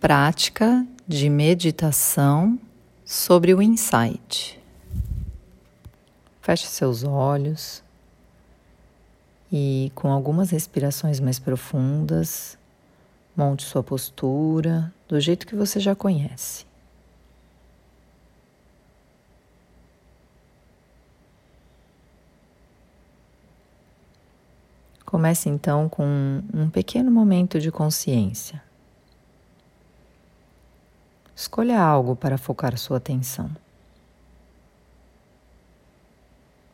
Prática de meditação sobre o insight. Feche seus olhos e, com algumas respirações mais profundas, monte sua postura do jeito que você já conhece. Comece então com um pequeno momento de consciência. Escolha algo para focar sua atenção.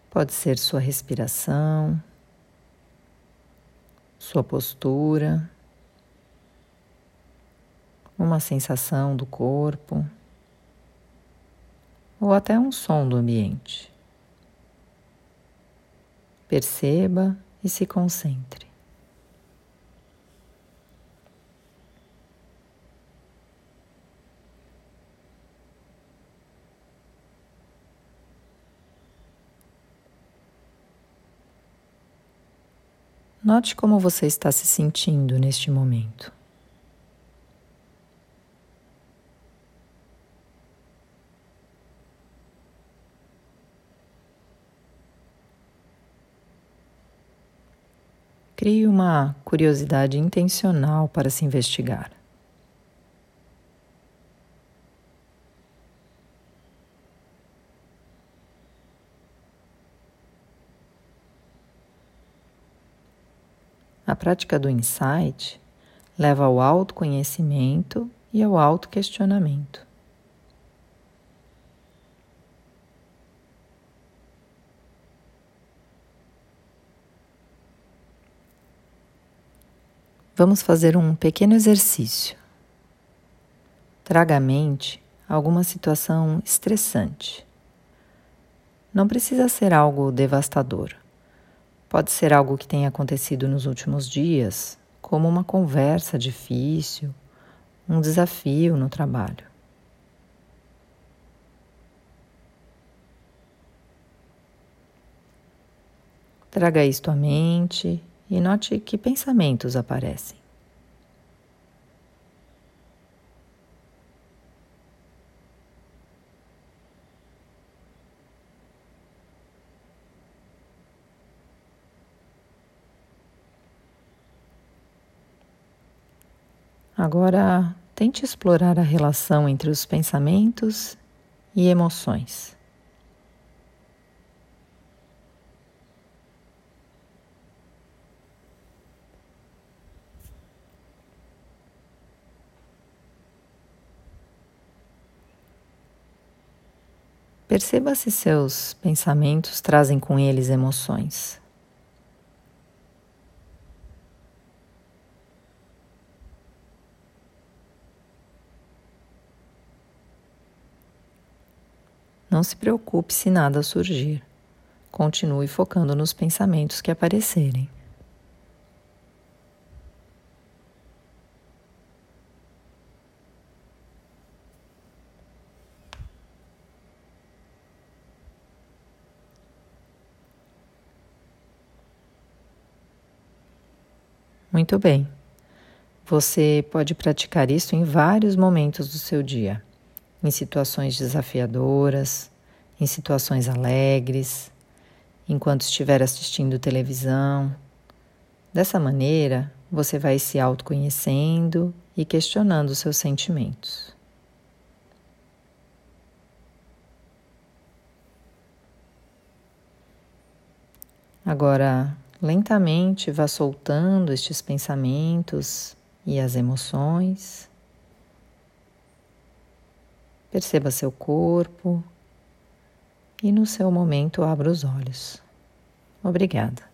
Pode ser sua respiração, sua postura, uma sensação do corpo ou até um som do ambiente. Perceba e se concentre. Note como você está se sentindo neste momento. Crie uma curiosidade intencional para se investigar. A prática do insight leva ao autoconhecimento e ao autoquestionamento. Vamos fazer um pequeno exercício. Traga à mente alguma situação estressante. Não precisa ser algo devastador. Pode ser algo que tenha acontecido nos últimos dias, como uma conversa difícil, um desafio no trabalho. Traga isto à mente e note que pensamentos aparecem. Agora, tente explorar a relação entre os pensamentos e emoções. Perceba se seus pensamentos trazem com eles emoções. Não se preocupe se nada surgir. Continue focando nos pensamentos que aparecerem. Muito bem. Você pode praticar isso em vários momentos do seu dia, em situações desafiadoras, em situações alegres, enquanto estiver assistindo televisão. Dessa maneira, você vai se autoconhecendo e questionando seus sentimentos. Agora, Lentamente vá soltando estes pensamentos e as emoções. Perceba seu corpo e no seu momento abra os olhos. Obrigada.